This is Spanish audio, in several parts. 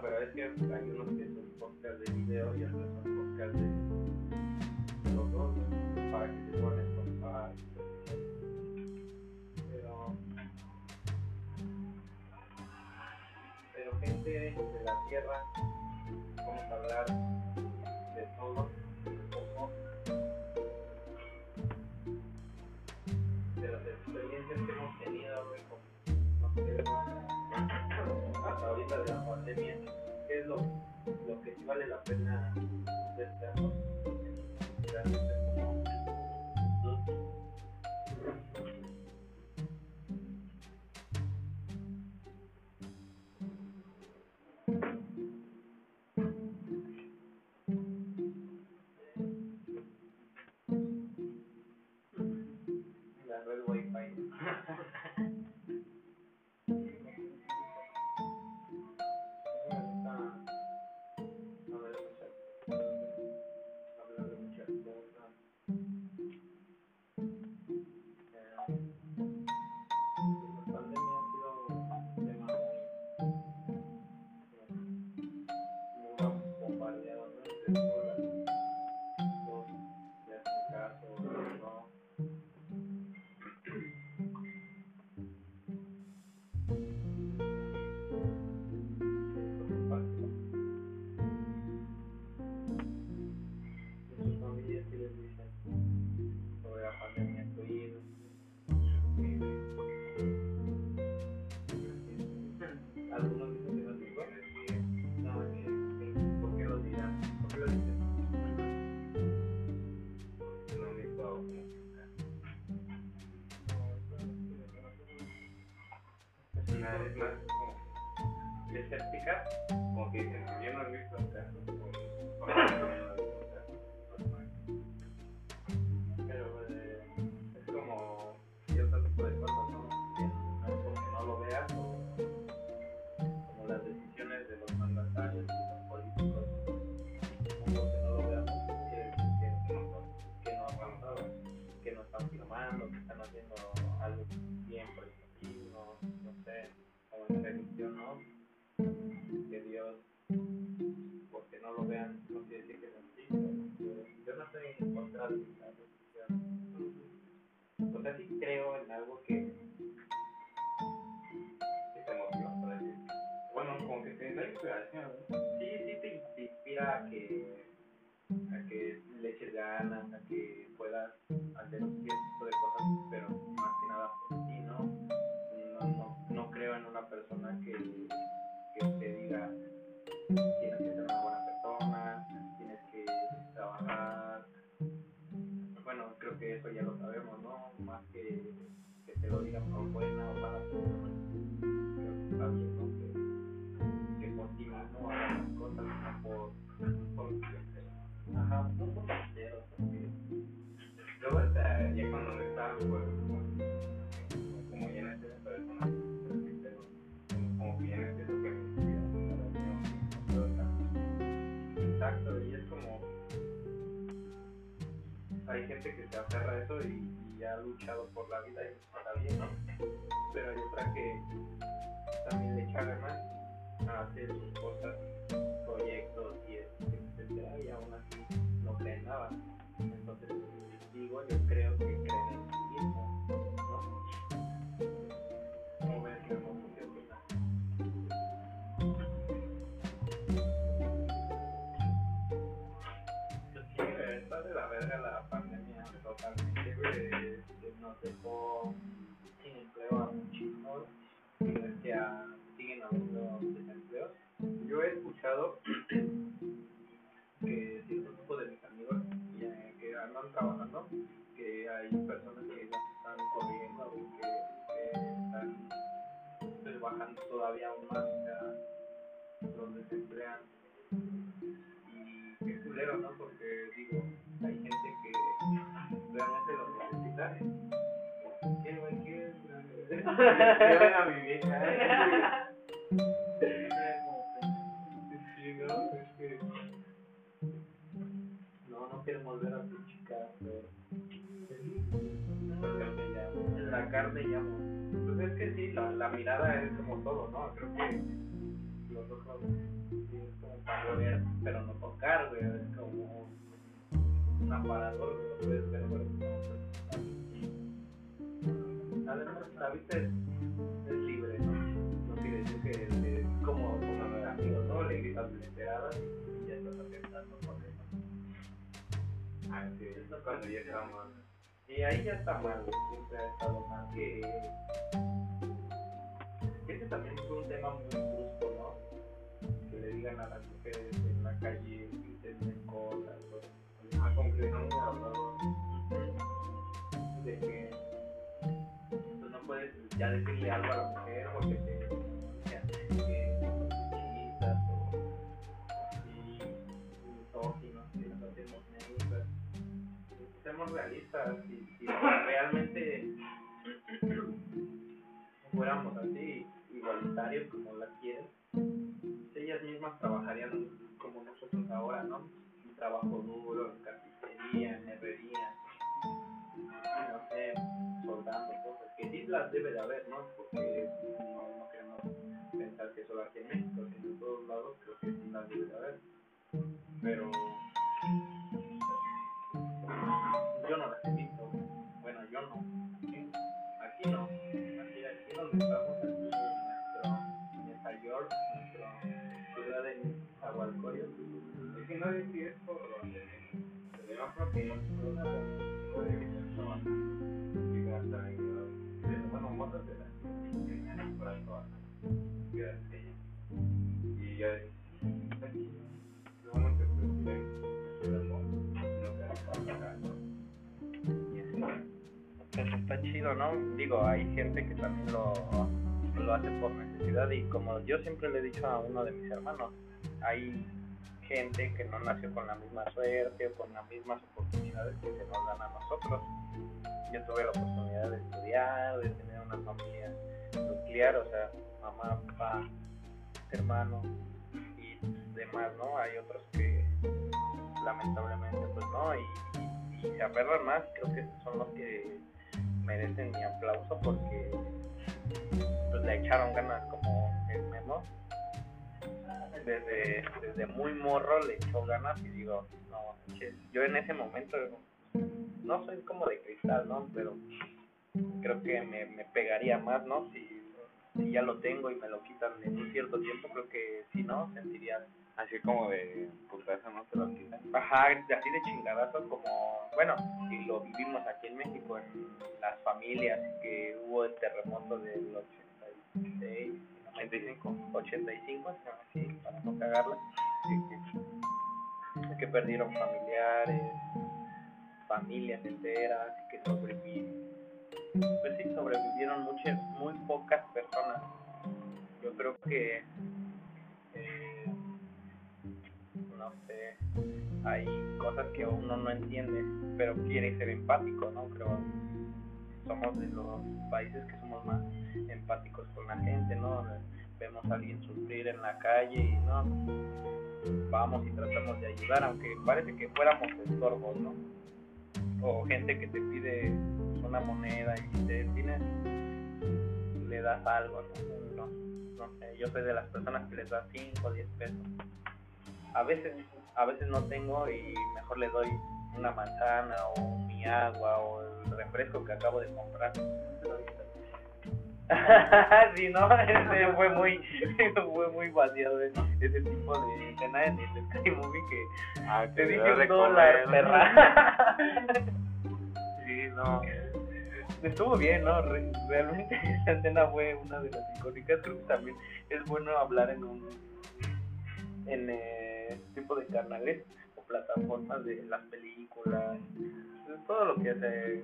Pero es que hay unos que son podcast de video y otros son podcast de los dos para que se suban Spotify. Pero. Pero, gente de la tierra, vamos a hablar de todo un poco. De las experiencias que hemos tenido, con ahorita de la pandemia, qué es lo, lo que sí vale la pena destacar. una vez más como escéptica, como que dicen, yo no he visto casos con, con algo que, que te motiva para decir. Bueno, como que te da inspiración. Sí, sí, te, inspira a que, a que le ganas, a que puedas hacer un cierto tipo de cosas luchado por la vida y está bien, pero hay otra que también le echa ganas a hacer sus cosas, proyectos y etcétera, y aún así no cree nada. Entonces, digo, yo creo que dejo sin empleo a muchísimos que siguen habiendo desempleos. Yo he escuchado que cierto grupo de mis amigos que, que andan trabajando, que hay personas que están corriendo que, están pues, bajando todavía aún más, los desemplean. Y qué culero, ¿no? Porque digo, hay gente que ¿Qué a mi vieja? No, no quiero volver a su chica, pero la carne ya Pues es que sí, la, la mirada es como todo, ¿no? Creo que los ojos es como para ver, pero no tocar, güey. Es como un aparador pero Además, la vista es, libre, ¿no? No quiere decir que es como con amigos, ¿no? Le gritas desesperadas y ya estás atentando por eso. Ah, sí, eso es cuando ya estamos y ahí ya está mal, siempre ha estado mal. Que... Ese también es un tema muy brusco, ¿no? Que le digan a las mujeres en la calle que intenten cosas. ¿no? A concreción hemos hablado de que ya decirle algo a la mujer porque te negras. Seamos realistas y si realmente fuéramos así, igualitarios como las quieren, ellas mismas trabajarían como nosotros ahora, ¿no? Un trabajo duro, debe de haber, ¿no? Porque no, queremos pensar que solo aquí en México, sino en todos lados creo que sí las debe de haber. Pero yo no las he visto yo no. Aquí no. Aquí, aquí donde estamos, aquí en nuestro Nueva York, nuestra ciudad de Agualcoyo. Es que no sé si es por donde se va Acá, ¿no? pues está chido, ¿no? Digo, hay gente que también lo, lo hace por necesidad y como yo siempre le he dicho a uno de mis hermanos, hay gente que no nació con la misma suerte o con las mismas oportunidades que se nos dan a nosotros. Yo tuve la oportunidad de estudiar, de tener una familia nuclear, o sea, mamá, papá, hermano demás, ¿no? Hay otros que lamentablemente pues no y, y se aferran más, creo que son los que merecen mi aplauso porque pues le echaron ganas como el Memo. Desde, desde muy morro le echó ganas y digo, no, yo en ese momento no soy como de cristal, ¿no? Pero creo que me, me pegaría más, ¿no? Si, si ya lo tengo y me lo quitan en un cierto tiempo, creo que si no, sentiría Así como de putazo, ¿no? Te lo quitan. Ajá, así de chingadazos como, bueno, y lo vivimos aquí en México, en las familias, que hubo el terremoto del 86, 85, 85, así, para no cagarla, que, que perdieron familiares, familias enteras, que sobrevivieron. Pues sí, sobrevivieron muchas, muy pocas personas. Yo creo que no sé, hay cosas que uno no entiende, pero quiere ser empático, ¿no? Creo somos de los países que somos más empáticos con la gente, ¿no? Vemos a alguien sufrir en la calle y no vamos y tratamos de ayudar, aunque parece que fuéramos estorbos, ¿no? O gente que te pide una moneda y te tienes le das algo, ¿no? No, sé, yo soy de las personas que les da 5 o 10 pesos a veces a veces no tengo y mejor le doy una manzana o mi agua o el refresco que acabo de comprar. sí, no, ese fue muy, fue muy vaciado ese tipo de escena en el Sky Movie que ah, te dije un dólar, perra. no. Estuvo bien, ¿no? Realmente esa escena fue una de las icónicas. Creo que también es bueno hablar en un en eh, tipo de canales o plataformas de las películas, todo lo que se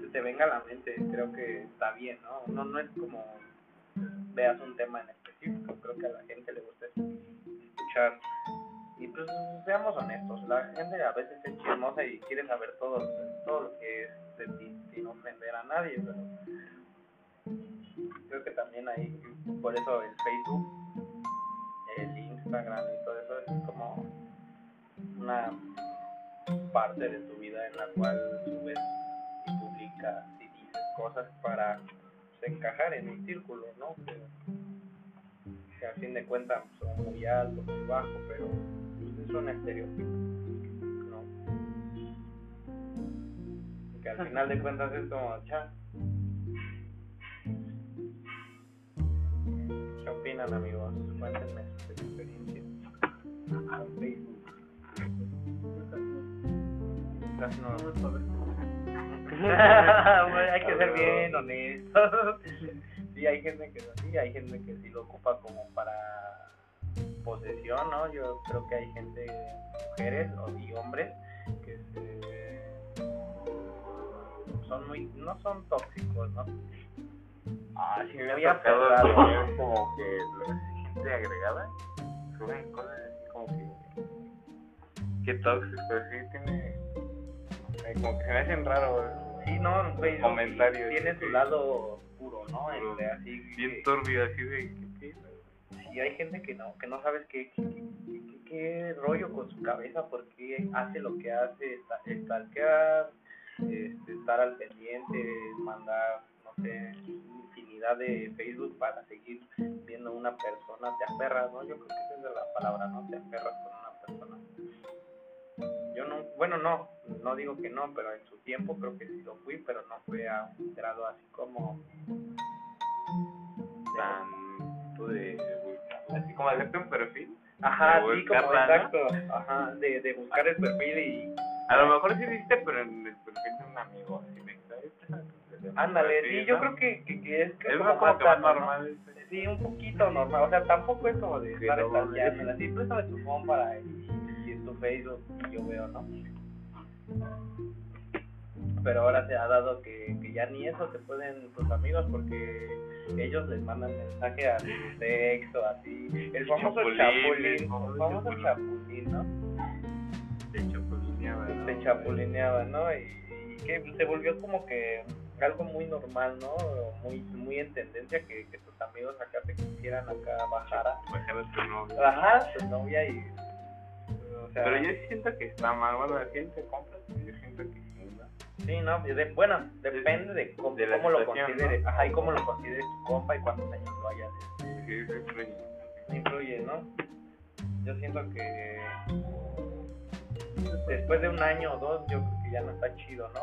se te venga a la mente, creo que está bien, ¿no? No, no es como veas un tema en específico, creo que a la gente le gusta escuchar. Y pues seamos honestos, la gente a veces es chismosa y quiere saber todo, todo lo que es de ti sin ofender a nadie, pero creo que también hay, por eso el Facebook, el Instagram y todo eso es como una parte de tu vida en la cual subes y publicas y dices cosas para encajar en un círculo, ¿no? Que, a fin de cuentas son muy altos, muy bajos, pero es un estereotipo, ¿no? Que al final de cuentas es como, cha. ¿Qué opinan, amigos? Cuéntenme su experiencia con Facebook. Casi no. hay que ser bien honesto. sí, hay gente que sí, hay gente que sí lo ocupa como para posesión, ¿no? Yo creo que hay gente, mujeres y hombres, que son muy, no son tóxicos, ¿no? Ah, sí, me ha tocado como que gente agregada suben cosas así como que, que tóxicos, sí tiene, como que se me hacen raro, Sí, no, güey. Comentarios. Tiene su lado oscuro, ¿no? Entre así. Bien turbio, así de. Sí, hay gente que no, que no sabes qué, qué, qué, rollo con su cabeza, porque hace lo que hace, stalkear, este, estar al pendiente, mandar, no sé, infinidad de Facebook para seguir viendo una persona, te aferras, ¿no? Yo creo que esa es la palabra, ¿no? Te aferras con una persona. Yo no, bueno, no, no digo que no, pero en su tiempo creo que sí lo fui, pero no fue a un grado así como tan de así como hacerte un perfil. Ajá, sí, como exacto, ajá, de, de buscar el perfil y a lo mejor sí viste, pero en el perfil de un amigo, así me Ándale, sí, yo creo que, que, que es, que es como, como más normal. Sí, un poquito normal, o sea, tampoco es como de estar estallando, así, préstame tu phone para y, y en tu Facebook y yo veo, ¿no? Pero ahora se ha dado que, que ya ni eso se pueden tus amigos porque ellos les mandan mensaje a su texto así el famoso chapulín, el famoso chapulín, ¿no? se chapulineaba ¿no? se chapulineaba ¿no? Y, que se volvió como que algo muy normal ¿no? muy muy en tendencia que, que tus amigos acá te quisieran acá bajar a tu novia bajar a tu novia y o sea, pero yo siento que está mal bueno la gente compra yo siento que Sí, no, de, bueno, depende de cómo, de cómo lo considere, ajá, y cómo lo considere tu compa y cuántos años lo hayas. Sí, eso influye. Influye, ¿no? Yo siento que después de un año o dos, yo creo que ya no está chido, ¿no?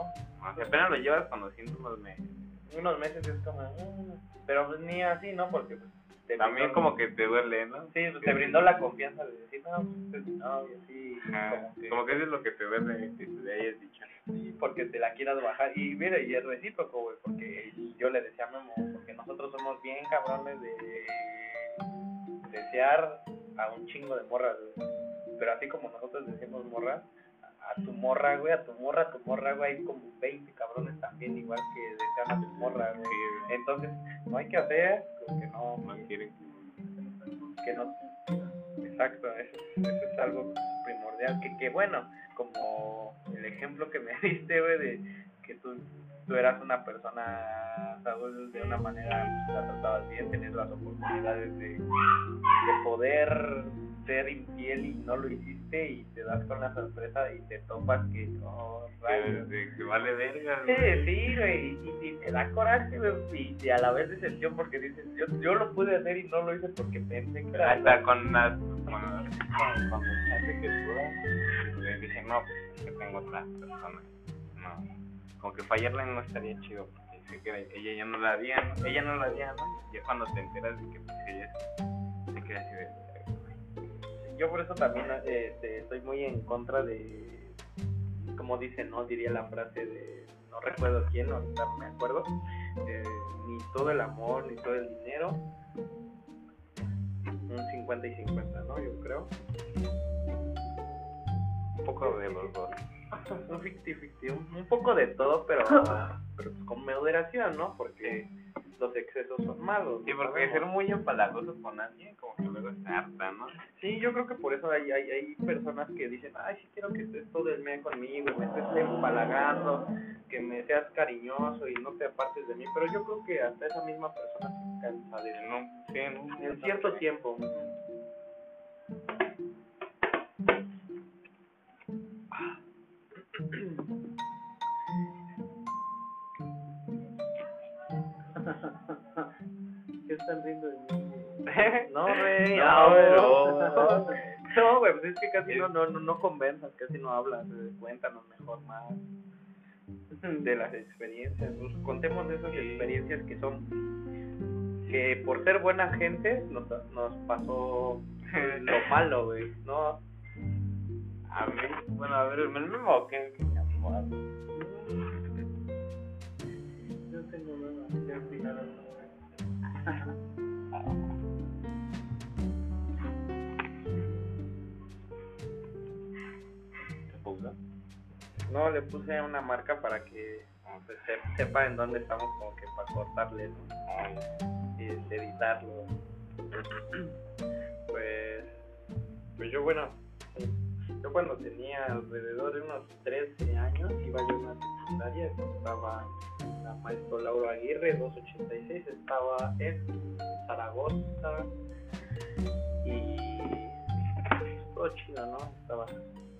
O sea, apenas lo llevas conociendo unos meses. Unos meses es como, mm", pero pues ni así, ¿no? Porque pues, te También como que te duele, ¿no? Sí, pues te brindó la confianza de decir, no, pues no, y así. como, que, como que eso es lo que te duele, que te hayas dicho porque te la quieras bajar. Y mira, y es recíproco, güey, porque yo le decía a Memo, porque nosotros somos bien cabrones de desear a un chingo de morras, Pero así como nosotros decimos morras, a tu morra, güey, a tu morra, a tu morra, güey, hay como 20 cabrones también, igual que desean a tu morra, güey. Entonces, no hay que hacer que no. No quieren. Que no. Exacto, eso, eso es algo primordial. Que, que bueno, como el ejemplo que me diste, güey, de que tú, tú eras una persona, Saúl, de una manera, pues, la tratabas bien, tenías las oportunidades de, de poder ser infiel y no lo hiciste y te das con la sorpresa y te topas que oh, que, vale verga sí, sí güey y, y, te da coraje güey y, a la vez decepción porque dices yo, yo lo pude hacer y no lo hice porque pensé que hasta con las con, con, con el que tú le dije no pues que tengo otra persona no como que fallarle no estaría chido porque dice que ella ya no la había ella no la había no ya cuando te enteras de que pues ella se queda así de yo por eso también este, estoy muy en contra de, como dicen, ¿no? Diría la frase de, no recuerdo quién, no, me acuerdo, eh, ni todo el amor, ni todo el dinero, un 50 y 50, ¿no? Yo creo. Un poco de los dos. un un, poco de todo, pero, pero pues con moderación, ¿no? Porque los excesos son malos. Sí, porque ser muy empalagoso con alguien, como que luego se harta, ¿no? Sí, yo creo que por eso hay, hay, hay personas que dicen, ay, sí quiero que estés todo el día conmigo, me estés empalagando, que me seas cariñoso y no te apartes de mí, pero yo creo que hasta esa misma persona se cansa de No, sí, no. en cierto tiempo. Están riendo de mí? No, güey, No, no, pero- No, güey, pues es que casi no, no, no, no conversas, casi no hablas. eh, Cuéntanos mejor más de las experiencias. Pues, contemos de esas experiencias que son. que por ser buena gente nos, nos pasó lo malo, güey, ¿no? A mí, bueno, a ver, el mismo que. Yo tengo nada que opinar. Le puse una marca para que se- sepa en dónde estamos como que para cortarle, ¿no? Y de editarlo. Pues, pues yo, bueno, yo cuando tenía alrededor de unos 13 años, iba yo a una secundaria, estaba la maestro Laura Aguirre, 286, estaba en Zaragoza y pues, todo chido, ¿no? Estaba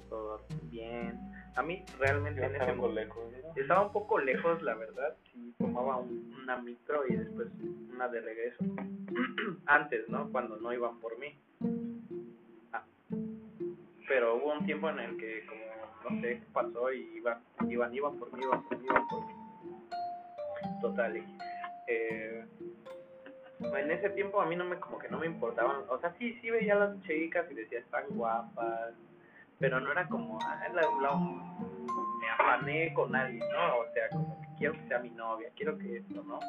todo bien. A mí realmente en ese algo momento lejos, ¿no? estaba un poco lejos, la verdad. Sí, tomaba un- una micro y después una de regreso. Antes, ¿no? Cuando no iban por mí. Ah. Pero hubo un tiempo en el que, como, no sé qué pasó, y iban, iban, iban por mí, iban por mí, iban por mí. Total. y, eh, en ese tiempo a mí no me, como que no me importaban. O sea, sí, sí veía a las chicas y decía, están guapas. Pero no era como, ah, la, la- me afané con alguien, ¿no? O sea, como que quiero que sea mi novia, quiero que esto, ¿no?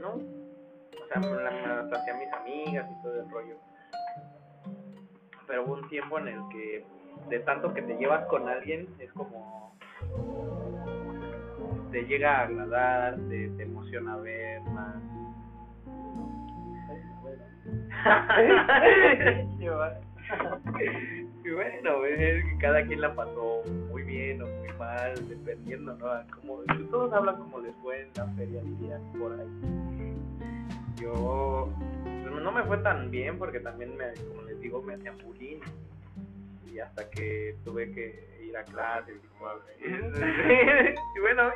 No. O sea, me la hacía mis amigas y todo el rollo. Pero hubo un tiempo en el que, de tanto que te llevas con alguien, es como. te llega a agradar, te, te emociona ver más. Y bueno, es que cada quien la pasó muy bien o muy mal, dependiendo, ¿no? A Como, todos hablan como les fue en la feria, dirían por ahí. Yo, pues, no me fue tan bien porque también, me, como les digo, me hacían bullying. Y hasta que tuve que ir a clases y bueno,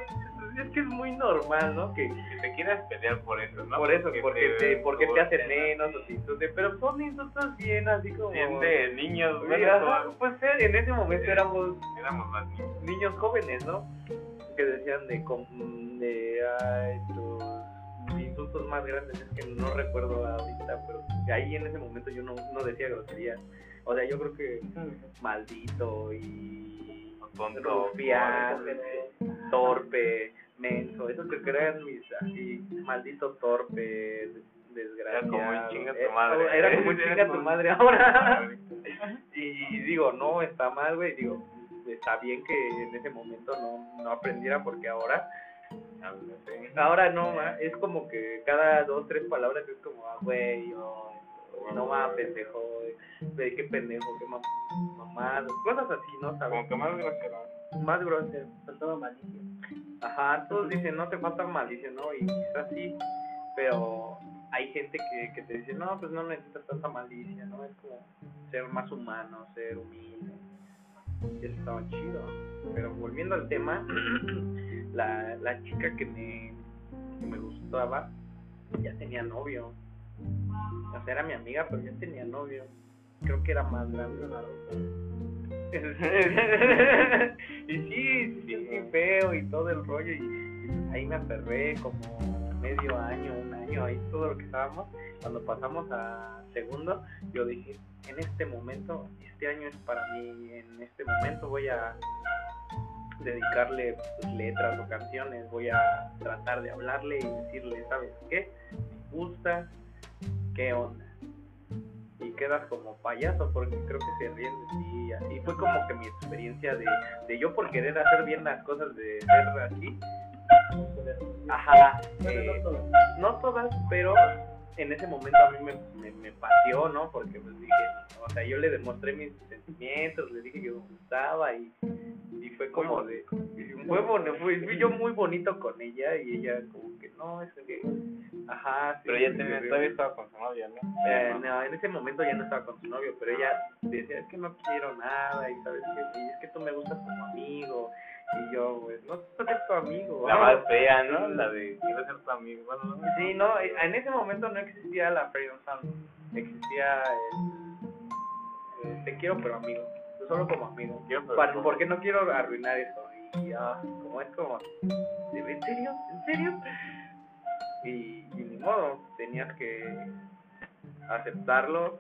es que es muy normal, ¿no? Que te quieres pelear por eso, ¿no? por eso, porque te, porque te hacen menos o si tú te- pero son insultos bien así como... Bien de niños, güey, ajá, pues en ese momento éramos éramos más niños. niños jóvenes, ¿no? Que decían de, de ay, tus insultos más grandes, es que no recuerdo ahorita, pero ahí en ese momento yo no, no decía grosería. O sea, yo creo que maldito y Tonto, torpe, menso, esos que crean mis así, maldito torpe, Era desgraciado. como un chinga tu Eh, madre. Era como un Era chinga tu madre ahora. Y digo, no, está mal, güey. Digo, está bien que en ese momento no, no aprendiera porque ahora, ahora no, ma, es como que cada dos, tres palabras es como, ah, güey, o, no más pendejo, güey, qué pendejo, qué mam- mamado, cosas así, ¿no? ¿Sabes? Como que más grosero. Más grosero. Faltaba malicia. Ajá, todos dicen, no te falta malicia, ¿no? Y quizás sí, pero hay gente que, que te dice, no, pues no necesitas tanta malicia, ¿no? Es como ser más humano, ser humilde. Y eso estaba chido. Pero volviendo al tema, la, la chica que me, que me gustaba ya tenía novio. O sea, era mi amiga, pero ya tenía novio. Creo que era más grande la y sí, sí, feo y todo el rollo. Y, ahí me aferré como medio año, un año, ahí todo lo que estábamos. Cuando pasamos a segundo, yo dije, en este momento, este año es para mí, en este momento voy a dedicarle pues, letras o canciones, voy a tratar de hablarle y decirle, ¿sabes qué? Me gusta, ¿qué onda? Y quedas como payaso porque creo que se ríen de ti y así. Fue como que mi experiencia de, de yo por querer hacer bien las cosas de ser así ajá eh, no todas pero en ese momento a mí me, me, me pateó no porque pues dije o sea yo le demostré mis sentimientos le dije que me gustaba y, y fue como de fue, bueno, fui, fui yo muy bonito con ella y ella como que no es que ajá sí, Pero ella tenía, todavía estaba con su novia, ¿no? eh, no, en ese momento ya no estaba con su novio, pero ella decía, es que no quiero nada, y sabes que, y es que tú me gustas como amigo, y yo, pues, no quiero ser tu amigo. La más fea, ¿no? La de quiero ser tu amigo. Bueno, no. Sí, no, en ese momento no existía la friend zone, existía el, el te quiero pero amigo, solo como amigo. Quiero, pero Pa- como- porque no quiero arruinar eso, y ah, como es como, ¿en serio? ¿En serio? Y, y ni modo, tenías que aceptarlo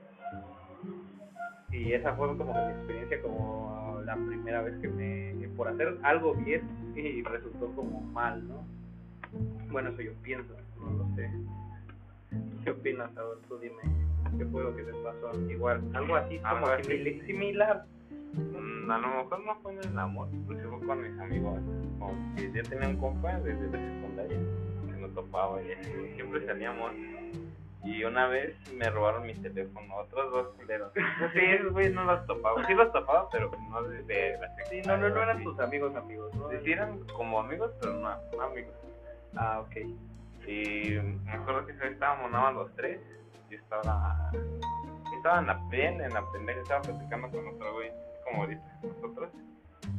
y esa fue como que mi experiencia como la primera vez que me por hacer algo bien y resultó como mal no bueno eso yo pienso no lo sé qué opinas ahora tú dime qué fue lo que te pasó igual algo así como Algo así. simili- similar Mm, A lo mejor no fue en el amor, pues fue con mis amigos. Como que yo tenía un compa desde la secundaria que nos topaba y así, siempre salíamos. Y una vez me robaron mi teléfono, otros dos culeros. Sí, esos güeyes no los topaba. Sí los topaba, pero no de, de la sí no no no eran tus amigos amigos no Sí, eran como amigos, pero no, no amigos. ah ok Y me acuerdo que esa vez estábamos nada más los tres. Yo estaba. Estaba en la plena, en la pendeja, estaba platicando con otro güey, como ahorita, nosotros.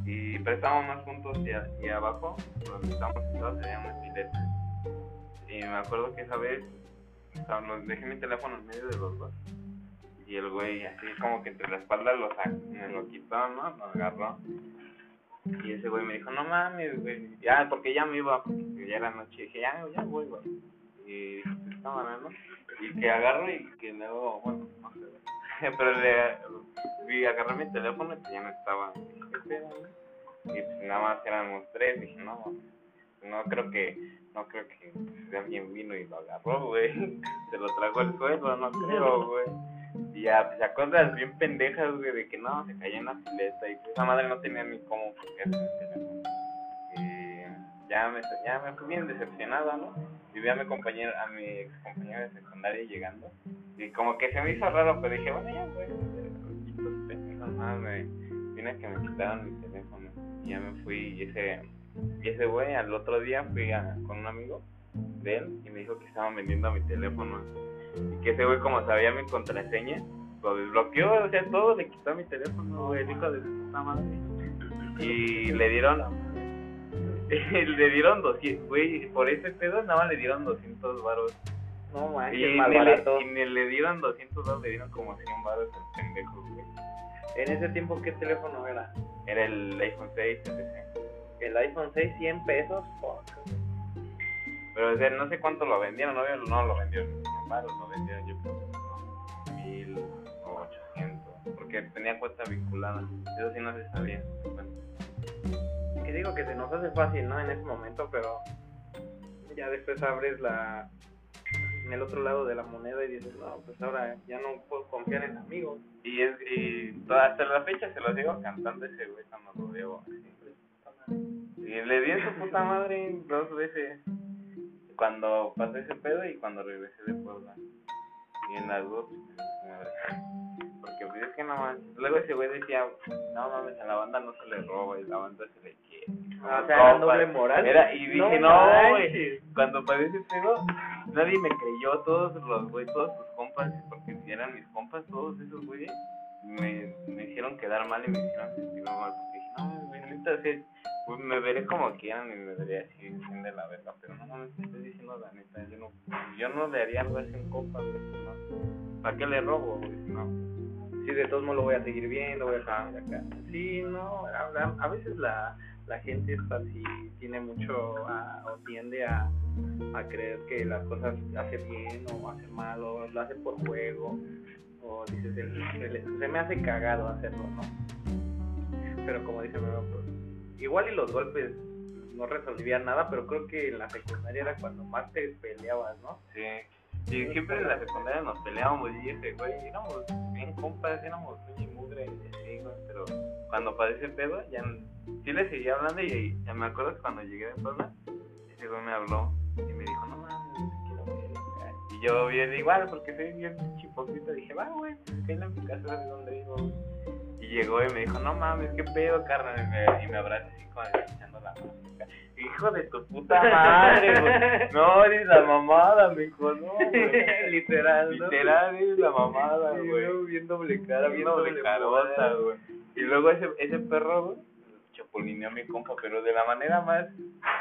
Y pero estábamos más juntos y, a- y abajo, donde estábamos sentados, había una pileta. Y me acuerdo que esa vez dejé mi teléfono en medio de los dos. Y el güey, así como que entre la espalda lo me lo quitó, ¿no? Lo agarró. Y ese güey me dijo, no mames, güey. Ya, porque ya me iba, porque ya era noche. Dije, ya, ya voy, güey. Y dije, cámara, ¿no? Y que agarro y que luego, bueno, no sé. Pero le vi, agarré mi teléfono y pues ya no estaba. Y pues nada más éramos tres. Dije, no, no creo que, no creo que pues, alguien vino y lo agarró, güey. Se lo tragó al suelo, no creo, güey. Y ya, pues, cosas bien pendejas, güey, de que no, se cayó en la pileta y pues esa madre no tenía ni cómo. Y ya me, ya me fui bien decepcionado, ¿no? Y vi a mi compañero, a mi ex compañero de secundaria llegando. Y como que se me hizo raro, pero dije, bueno, ya, güey. Nada, me vine que me quitaron mi teléfono. Y ya me fui y ese, ese güey al otro día fui a, con un amigo de él y me dijo que estaban vendiendo mi teléfono. Y que ese güey como sabía mi contraseña, lo desbloqueó, o sea, todo, le quitó mi teléfono, güey, el hijo de puta madre. Y le dieron, le dieron 200, güey, por ese pedo nada más le dieron 200 baros. no Y manches ni, le, y ni le dieron 200 baros, le dieron como 100 baros al pendejo, güey. en ese tiempo qué teléfono era Era el iPhone 6, ese. El iPhone 6 100 pesos fuck. Pero o sea, no sé cuánto lo vendieron, no, no lo vendieron en 100 baros, lo vendieron yo por 1000 o 800, porque tenía cuenta vinculada. Eso sí no se sabía. Bueno, que digo que se nos hace fácil, ¿no? En ese momento, pero ya después abres la en el otro lado de la moneda y dices, no, pues ahora ya no puedo confiar en amigos. Y, es, y toda- hasta la fecha se lo sigo cantando ese güey cuando lo veo. así. Y le di en su puta madre dos veces. Cuando pasó ese pedo y cuando regresé de Puebla. Y en las dos. Porque pues es que no manches. Luego ese güey decía, no mames, a la banda no se le roba y la banda se le quiere. Ah, o sea, era doble moral. Era, y dije, no, güey. Cuando pasó ese pedo, nadie me creyó, todos los güey, todos sus compas, porque si eran mis compas, todos esos güeyes, me, me hicieron quedar mal y me hicieron sentir mal, porque dije, no, güey, neta, güey, me veré como quieran y me veré así, sin de la verga, pero no mames, te estoy diciendo la neta, yo no, yo no le haría algo así a un compa, güey, no. ¿Para qué le robo, güey? No. Sí, de todos modos lo voy a seguir viendo, voy a seguir acá. Sí, no, a, veces la, la gente está así, tiene mucho, a- o tiende a, a creer que las cosas hace bien o hace mal, o lo hace por juego, o dices, el- el- se me hace cagado hacerlo, ¿no? Pero como dice Memo, pues, igual y los golpes no resolvían nada, pero creo que en la secundaria era cuando más te peleabas, ¿no? Sí, Y siempre en la secundaria nos peleábamos y ese güey, éramos bien compas, éramos muy mugre, pero cuando padece pedo, ya sí le seguía hablando y ya me acuerdo que cuando llegué de Puebla, ese güey me habló y me dijo, no mames, quiero ver. acá". Y yo bien igual, porque soy bien chipocito, dije, va, güey, pues que en mi casa de donde vivo. Güey". Y llegó y me dijo, no mames, qué pedo, carnal, y me, y me abraza así como escuchando la música. Hijo de tu puta madre, güey. No, eres la mamada, me dijo, no, güey. Literal, ¿no? Literal, eres la mamada, Sí, güey. Bien doble cara, Bien doble doble carota, güey. Y luego ese, ese perro, güey, chapulineó a mi compa, pero de la manera más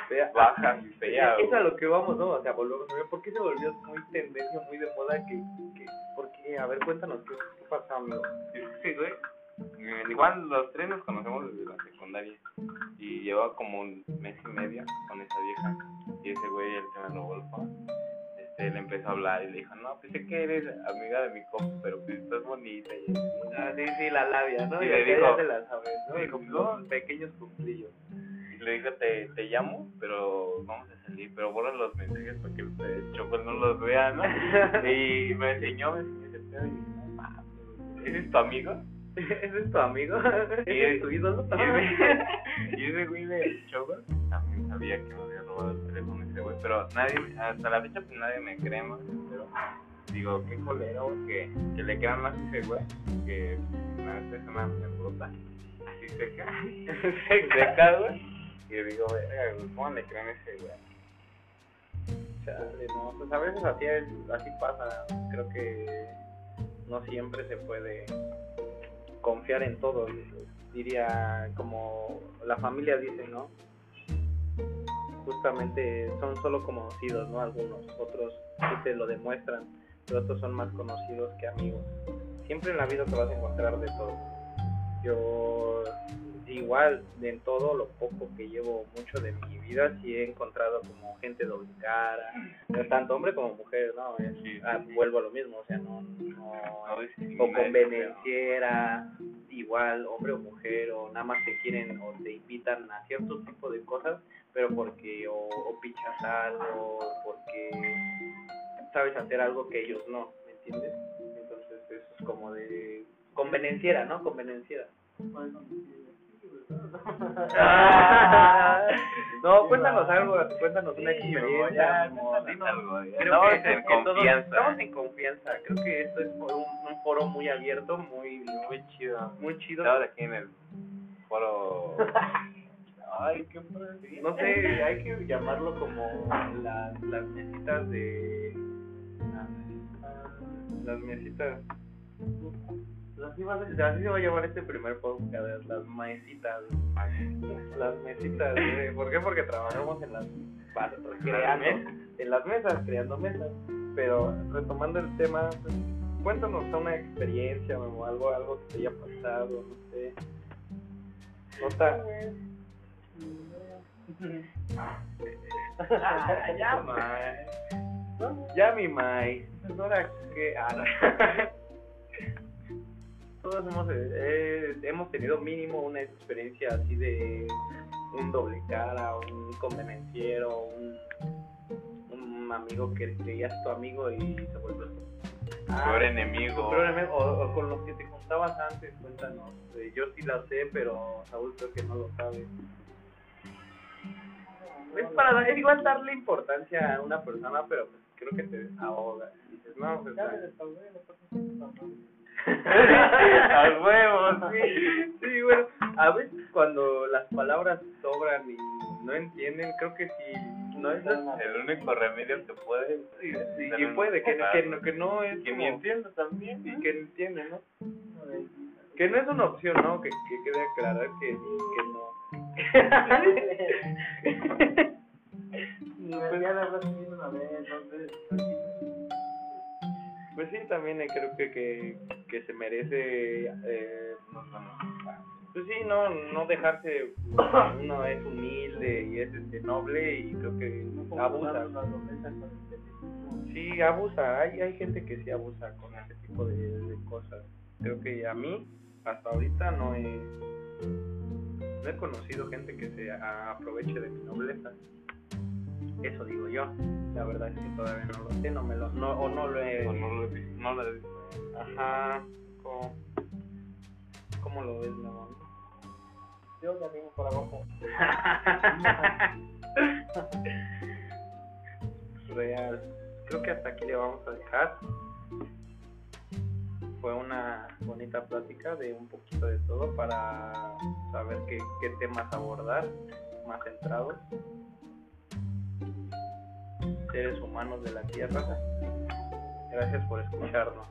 Fea. baja y fea, Es a lo que vamos, ¿no? O sea, volvemos a ver, ¿por qué se volvió muy tendencia, muy de moda que, que ¿por qué? A ver, cuéntanos, ¿qué, qué pasó, amigo? Sí, güey. Eh, Igual los tres nos conocemos desde la secundaria y lleva como un mes y medio con esa vieja y ese güey el que me lo golpeó este le empezó a hablar y le dijo no pues sé que eres amiga de mi compa pero pues estás bonita y. Ah, sí, sí, la labia, ¿no? Y Y le dijo- se la sabes, ¿no? le dijo, Los pequeños cumplillos. Y le dijo te, te llamo pero vamos a salir pero borra los mensajes para que el choco no los vea no y me enseñó me enseñó ese pedo y dije no mames ¿ese es tu amigo? ¿Ese es tu amigo? Y ¿Ese es tu ídolo? Y ese, y ese güey de Chover también sabía que me había robado el teléfono ese güey, pero nadie, hasta la fecha pues nadie me cree más, pero digo, qué colero que, que le crean más a ese güey, que una vez es una puta, así seca, seca, güey, y digo, güey, ¿cómo le creen ese güey? Chale, no, pues a veces así, así pasa. Creo que no siempre se puede confiar en todos. Diría como la familia dice, ¿no? Justamente son solo conocidos, ¿no? Algunos, otros sí te lo demuestran, pero otros son más conocidos que amigos. Siempre en la vida te vas a encontrar de todo. Yo igual en todo lo poco que llevo mucho de mi vida sí he encontrado como gente doble cara tanto hombre como mujer no Sí, ah, sí. vuelvo a lo mismo o sea no, no o convenenciera igual hombre o mujer o nada más te quieren o te invitan a cierto tipo de cosas pero porque o, o pichas algo porque sabes hacer algo que ellos no ¿me entiendes? entonces eso es como de convenenciera ¿no? convenenciera no, cuéntanos algo, cuéntanos una Sí, experiencia. Creo Estamos que en todos- confianza. Estamos en confianza. Creo que esto es por un, un foro muy abierto, muy, Muy chido. muy chido. Estaba aquí en el foro. Ay, qué. No sé, hay que llamarlo como las, las mesitas de. Las mesitas. Así, va a ser- así se va a llamar este primer podcast, las mesitas. Las mesitas, güey. ¿por qué? Porque trabajamos en las pa- creando, en las mesas, creando mesas. Pero retomando el tema, pues, cuéntanos una experiencia o algo, algo que te haya pasado, no sé. Nota. Ah, ya, mae. Ya mi Mai, ahora que ah, no. Todos hemos eh, hemos tenido mínimo una experiencia así de un doble cara, un convenenciero, un, un amigo que creías tu amigo y se volvió tu Peor enemigo. peor enemigo, o, o con los que te juntabas antes, cuéntanos. Eh, yo sí la sé, pero Saúl creo que no lo sabe. Es para dar- es igual darle importancia a una persona, pero pues creo que te desahogas. Dices, no, pues. Al huevo, sí. Sí, bueno, a veces cuando las palabras sobran y no entienden, creo que sí. No es. El único remedio que puede. Sí, sí, y puede, que, que, que no es. Que ni entiendo también. y que entiende, ¿no? Que no es una opción, ¿no? Que, que quede aclarar que, que no. Pues sí, también eh, creo que, que, que se merece, eh, pues sí, no, no dejarse, uno es humilde y es este noble y creo que abusa. Sí, abusa, hay, hay gente que sí abusa con ese tipo de, de cosas. Creo que a mí, hasta ahorita, no he, no he conocido gente que se aproveche de mi nobleza. Eso digo yo. La verdad es que todavía no lo sé, no me lo, no, o no lo he... No lo he visto. No lo he visto. Ajá. ¿Cómo, cómo lo ves, León? Yo la tengo por abajo. Real. Creo que hasta aquí le vamos a dejar. Fue una bonita plática de un poquito de todo para saber qué, qué temas abordar más centrados. Seres humanos de la Tierra. Gracias por escucharnos.